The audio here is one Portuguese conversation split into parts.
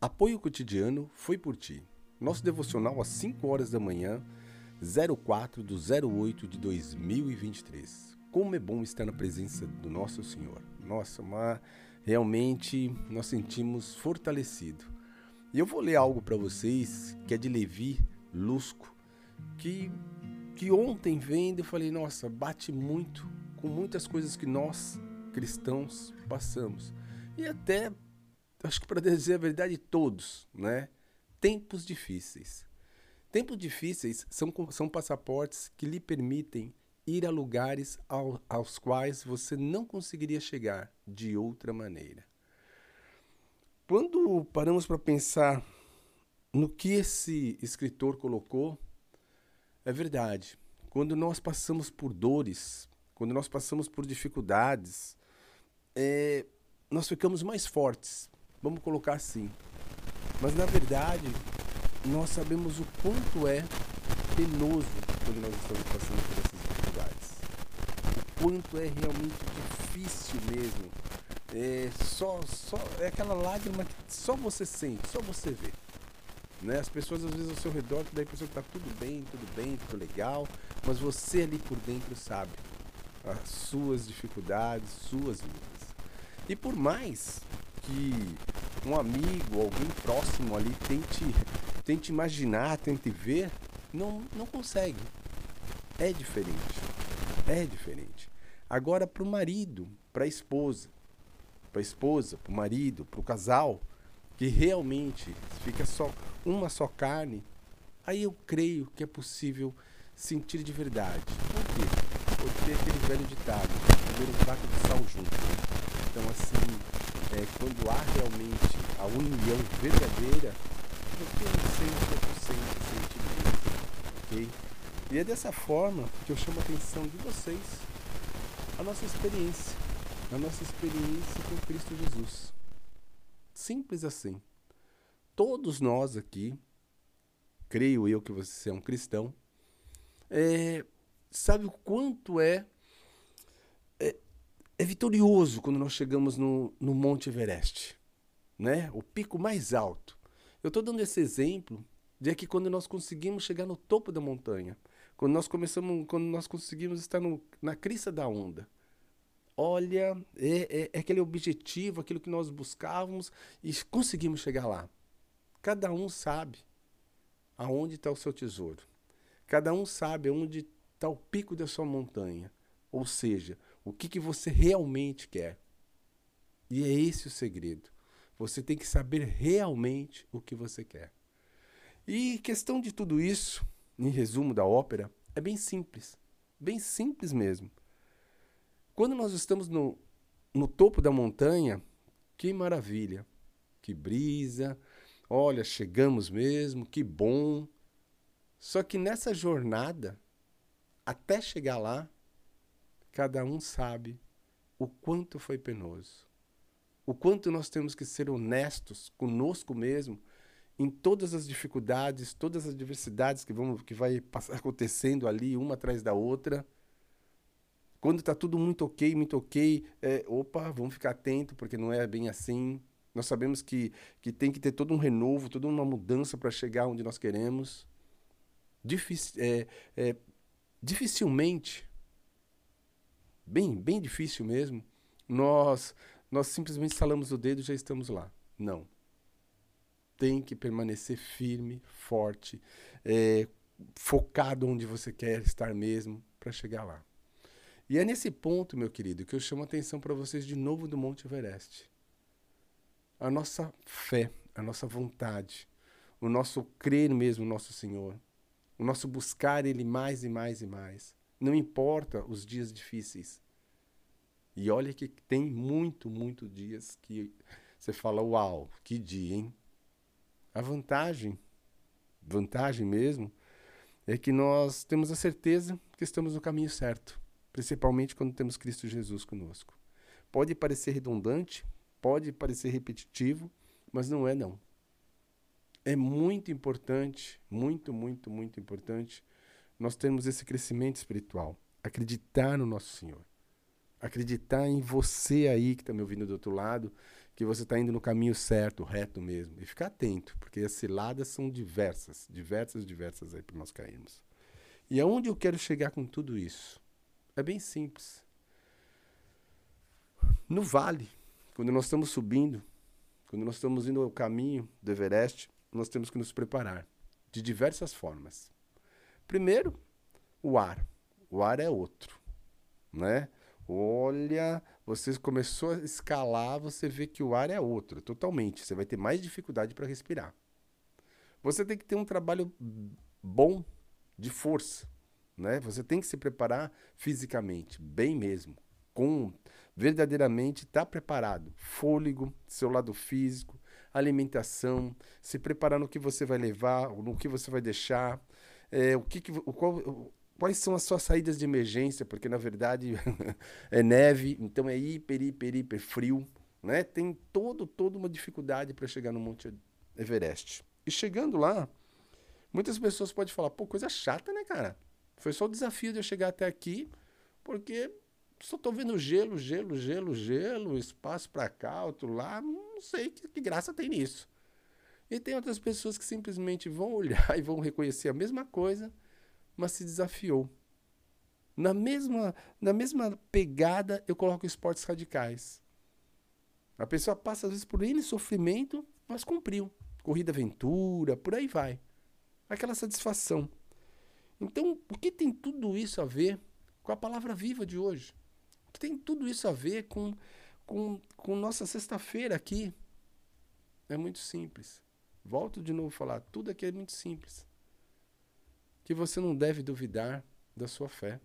Apoio cotidiano foi por ti. Nosso devocional às 5 horas da manhã, 04 do 08 de 2023. Como é bom estar na presença do nosso Senhor. Nossa, mas realmente nós sentimos fortalecido. E eu vou ler algo para vocês que é de Levi Lusco, que que ontem vendo eu falei, nossa, bate muito com muitas coisas que nós cristãos passamos. E até acho que para dizer a verdade, todos, né? Tempos difíceis. Tempos difíceis são, são passaportes que lhe permitem ir a lugares ao, aos quais você não conseguiria chegar de outra maneira. Quando paramos para pensar no que esse escritor colocou, é verdade. Quando nós passamos por dores, quando nós passamos por dificuldades, é, nós ficamos mais fortes, Vamos colocar assim. Mas na verdade, nós sabemos o quanto é penoso quando nós estamos passando por essas dificuldades. O quanto é realmente difícil mesmo. É só, só é aquela lágrima que só você sente, só você vê. Né? As pessoas às vezes ao seu redor, daí a pessoa está tudo bem, tudo bem, tudo legal, mas você ali por dentro sabe as suas dificuldades, suas lutas. E por mais que um amigo, alguém próximo ali tente, tente imaginar, tente ver, não, não consegue. É diferente. É diferente. Agora, para o marido, para a esposa, para a esposa, para o marido, para o casal, que realmente fica só uma só carne, aí eu creio que é possível sentir de verdade. Por quê? Porque aquele velho ditado, comer um prato de sal junto. Então, assim, é, quando há realmente a união verdadeira, não sente 100% sentimento, ok? E é dessa forma que eu chamo a atenção de vocês a nossa experiência, a nossa experiência com Cristo Jesus. Simples assim. Todos nós aqui, creio eu que você é um cristão, é, sabe o quanto é é vitorioso quando nós chegamos no, no Monte Everest, né? O pico mais alto. Eu estou dando esse exemplo de que quando nós conseguimos chegar no topo da montanha, quando nós começamos, quando nós conseguimos estar no, na crista da onda, olha, é, é, é aquele objetivo, aquilo que nós buscávamos e conseguimos chegar lá. Cada um sabe aonde está o seu tesouro. Cada um sabe aonde está o pico da sua montanha. Ou seja, o que, que você realmente quer. E é esse o segredo. Você tem que saber realmente o que você quer. E questão de tudo isso, em resumo da ópera, é bem simples. Bem simples mesmo. Quando nós estamos no, no topo da montanha, que maravilha, que brisa, olha, chegamos mesmo, que bom. Só que nessa jornada, até chegar lá, cada um sabe o quanto foi penoso. O quanto nós temos que ser honestos conosco mesmo em todas as dificuldades, todas as adversidades que vão que vai acontecendo ali uma atrás da outra. Quando está tudo muito ok, muito ok, é, opa, vamos ficar atento porque não é bem assim. Nós sabemos que, que tem que ter todo um renovo, toda uma mudança para chegar onde nós queremos. Dific, é, é, dificilmente bem, bem difícil mesmo, nós, nós simplesmente salamos o dedo e já estamos lá. Não. Tem que permanecer firme, forte, é, focado onde você quer estar mesmo para chegar lá. E é nesse ponto, meu querido, que eu chamo a atenção para vocês de novo do Monte Everest. A nossa fé, a nossa vontade, o nosso crer mesmo no nosso Senhor, o nosso buscar Ele mais e mais e mais. Não importa os dias difíceis. E olha que tem muito, muito dias que você fala, uau, que dia, hein? A vantagem, vantagem mesmo, é que nós temos a certeza que estamos no caminho certo, principalmente quando temos Cristo Jesus conosco. Pode parecer redundante, pode parecer repetitivo, mas não é não. É muito importante, muito, muito, muito importante nós termos esse crescimento espiritual, acreditar no nosso Senhor, acreditar em você aí que está me ouvindo do outro lado, que você está indo no caminho certo, reto mesmo. E ficar atento, porque as ciladas são diversas, diversas, diversas aí para nós cairmos. E aonde eu quero chegar com tudo isso? É bem simples. No vale, quando nós estamos subindo, quando nós estamos indo ao caminho do Everest, nós temos que nos preparar de diversas formas. Primeiro, o ar. O ar é outro, né? Olha, você começou a escalar, você vê que o ar é outro, totalmente. Você vai ter mais dificuldade para respirar. Você tem que ter um trabalho bom de força, né? Você tem que se preparar fisicamente, bem mesmo, com verdadeiramente estar tá preparado, fôlego, seu lado físico, alimentação, se preparar no que você vai levar, no que você vai deixar, é, o que, que o, qual, quais são as suas saídas de emergência, porque na verdade é neve, então é hiper, hiper, hiper frio, né? Tem todo, toda uma dificuldade para chegar no Monte Everest. E chegando lá, muitas pessoas podem falar, pô, coisa chata, né, cara? Foi só o desafio de eu chegar até aqui, porque só tô vendo gelo, gelo, gelo, gelo, espaço para cá, outro lá, não sei que, que graça tem nisso. E tem outras pessoas que simplesmente vão olhar e vão reconhecer a mesma coisa, mas se desafiou. Na mesma, na mesma pegada, eu coloco esportes radicais. A pessoa passa, às vezes, por N sofrimento, mas cumpriu. Corrida aventura, por aí vai. Aquela satisfação. Então, o que tem tudo isso a ver com a palavra viva de hoje? O que tem tudo isso a ver com, com, com nossa sexta-feira aqui? É muito simples. Volto de novo a falar, tudo aqui é muito simples que você não deve duvidar da sua fé.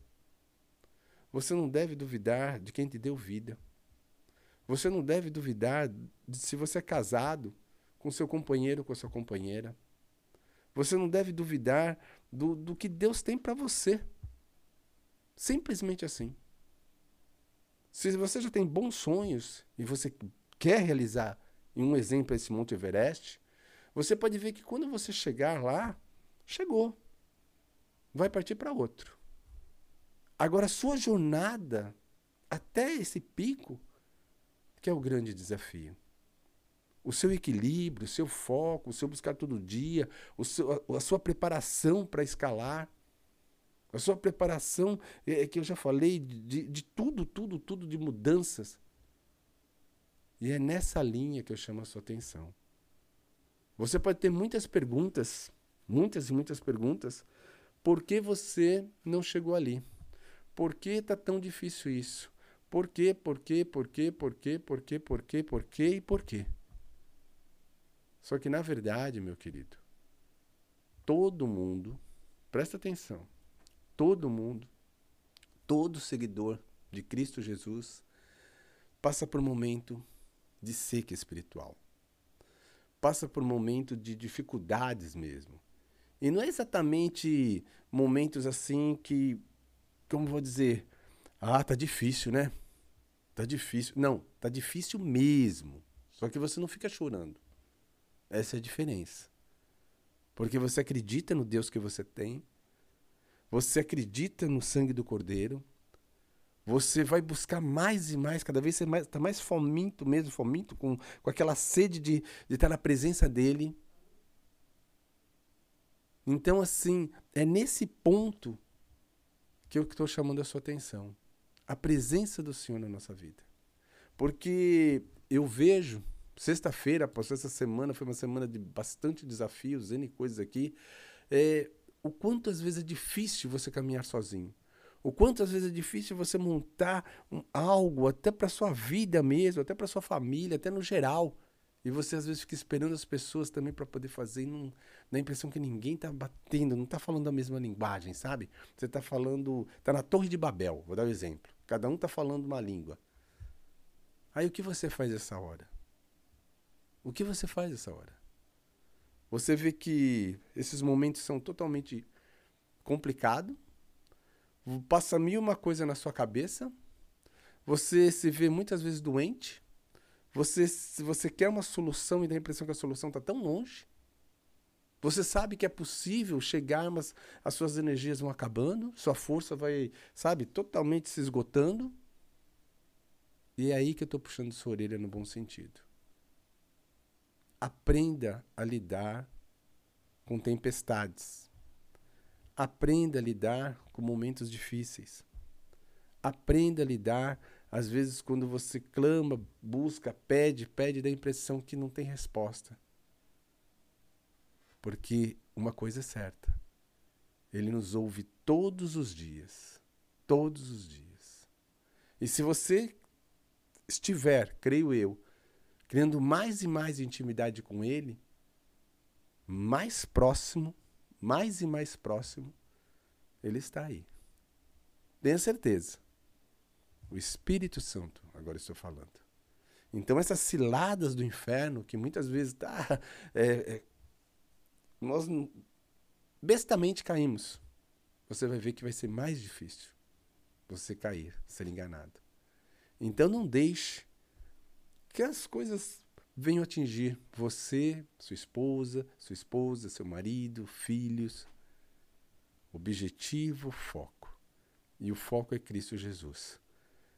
Você não deve duvidar de quem te deu vida. Você não deve duvidar de se você é casado com seu companheiro ou com a sua companheira. Você não deve duvidar do, do que Deus tem para você. Simplesmente assim. Se você já tem bons sonhos e você quer realizar, em um exemplo, esse Monte Everest, você pode ver que quando você chegar lá, chegou vai partir para outro. Agora, sua jornada até esse pico, que é o grande desafio. O seu equilíbrio, o seu foco, o seu buscar todo dia, o seu, a, a sua preparação para escalar, a sua preparação, é, é, que eu já falei, de, de tudo, tudo, tudo de mudanças. E é nessa linha que eu chamo a sua atenção. Você pode ter muitas perguntas, muitas e muitas perguntas, por que você não chegou ali? Por que está tão difícil isso? Por quê, por quê, por quê, por quê, por quê, por quê, por quê e por quê? Só que na verdade, meu querido, todo mundo, presta atenção, todo mundo, todo seguidor de Cristo Jesus passa por um momento de seca espiritual. Passa por um momento de dificuldades mesmo. E não é exatamente momentos assim que, como vou dizer, ah, tá difícil, né? Tá difícil. Não, tá difícil mesmo. Só que você não fica chorando. Essa é a diferença. Porque você acredita no Deus que você tem. Você acredita no sangue do Cordeiro. Você vai buscar mais e mais, cada vez você está mais, tá mais fominto mesmo, fominto, com, com aquela sede de, de estar na presença dele. Então, assim, é nesse ponto que eu estou chamando a sua atenção. A presença do Senhor na nossa vida. Porque eu vejo, sexta-feira, após essa semana, foi uma semana de bastante desafios, N coisas aqui, é, o quanto às vezes é difícil você caminhar sozinho. O quanto às vezes é difícil você montar um, algo, até para sua vida mesmo, até para sua família, até no geral. E você às vezes fica esperando as pessoas também para poder fazer e não dá a impressão que ninguém tá batendo, não tá falando a mesma linguagem, sabe? Você tá falando, tá na Torre de Babel, vou dar um exemplo. Cada um tá falando uma língua. Aí o que você faz essa hora? O que você faz essa hora? Você vê que esses momentos são totalmente complicados. Passa mil uma coisa na sua cabeça. Você se vê muitas vezes doente você, você quer uma solução e dá a impressão que a solução está tão longe, você sabe que é possível chegar, mas as suas energias vão acabando, sua força vai, sabe, totalmente se esgotando. E é aí que eu estou puxando sua orelha no bom sentido. aprenda a lidar com tempestades. Aprenda a lidar com momentos difíceis. Aprenda a lidar, às vezes, quando você clama, busca, pede, pede, dá a impressão que não tem resposta. Porque uma coisa é certa: Ele nos ouve todos os dias. Todos os dias. E se você estiver, creio eu, criando mais e mais intimidade com Ele, mais próximo, mais e mais próximo, Ele está aí. Tenha certeza. O Espírito Santo, agora estou falando. Então, essas ciladas do inferno, que muitas vezes tá, é, é, nós bestamente caímos, você vai ver que vai ser mais difícil você cair, ser enganado. Então, não deixe que as coisas venham atingir você, sua esposa, sua esposa, seu marido, filhos. Objetivo, foco. E o foco é Cristo Jesus.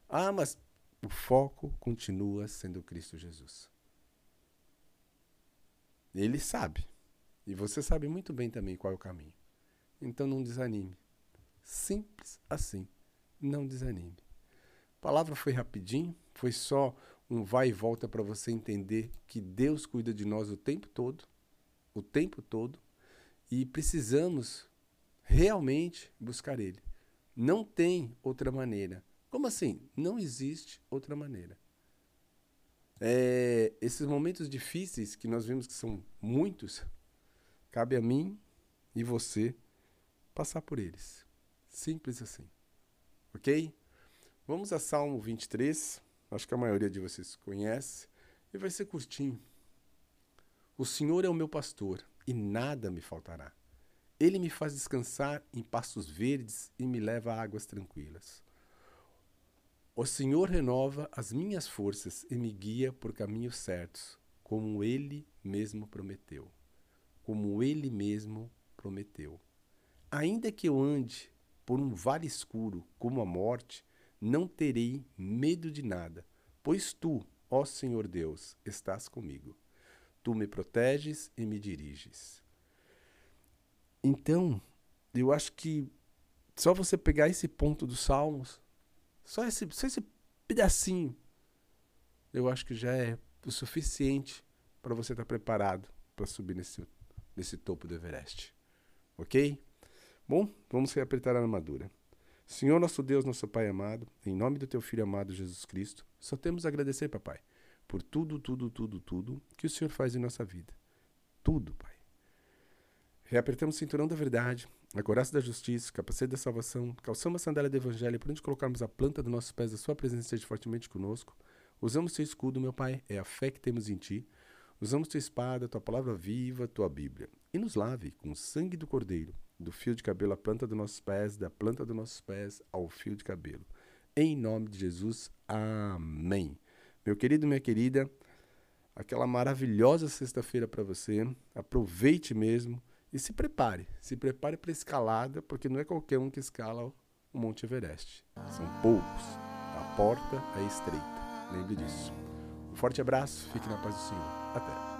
Ah, mas o foco continua sendo Cristo Jesus. Ele sabe. E você sabe muito bem também qual é o caminho. Então não desanime. Simples assim. Não desanime. A palavra foi rapidinho, foi só um vai e volta para você entender que Deus cuida de nós o tempo todo, o tempo todo, e precisamos realmente buscar Ele. Não tem outra maneira. Como assim? Não existe outra maneira. É, esses momentos difíceis que nós vemos que são muitos, cabe a mim e você passar por eles. Simples assim. Ok? Vamos a Salmo 23. Acho que a maioria de vocês conhece. E vai ser curtinho. O Senhor é o meu pastor e nada me faltará. Ele me faz descansar em pastos verdes e me leva a águas tranquilas. O Senhor renova as minhas forças e me guia por caminhos certos, como ele mesmo prometeu. Como ele mesmo prometeu. Ainda que eu ande por um vale escuro como a morte, não terei medo de nada, pois tu, ó Senhor Deus, estás comigo. Tu me proteges e me diriges. Então, eu acho que só você pegar esse ponto dos Salmos, só esse, só esse pedacinho, eu acho que já é o suficiente para você estar tá preparado para subir nesse, nesse topo do Everest. Ok? Bom, vamos reapertar a armadura. Senhor nosso Deus, nosso Pai amado, em nome do teu Filho amado Jesus Cristo, só temos a agradecer, papai, por tudo, tudo, tudo, tudo que o Senhor faz em nossa vida. Tudo, Pai. Reapertamos o cinturão da verdade, a coraça da justiça, capacete da salvação, calçamos a sandália do evangelho para onde colocarmos a planta dos nossos pés, a sua presença esteja fortemente conosco. Usamos teu escudo, meu Pai, é a fé que temos em ti. Usamos tua espada, tua palavra viva, tua Bíblia. E nos lave com o sangue do Cordeiro do fio de cabelo à planta dos nossos pés, da planta dos nossos pés ao fio de cabelo. Em nome de Jesus, amém. Meu querido, minha querida, aquela maravilhosa sexta-feira para você. Aproveite mesmo e se prepare. Se prepare para escalada, porque não é qualquer um que escala o Monte Everest. São poucos. A porta é estreita. Lembre disso. Um forte abraço, fique na paz do Senhor. Até.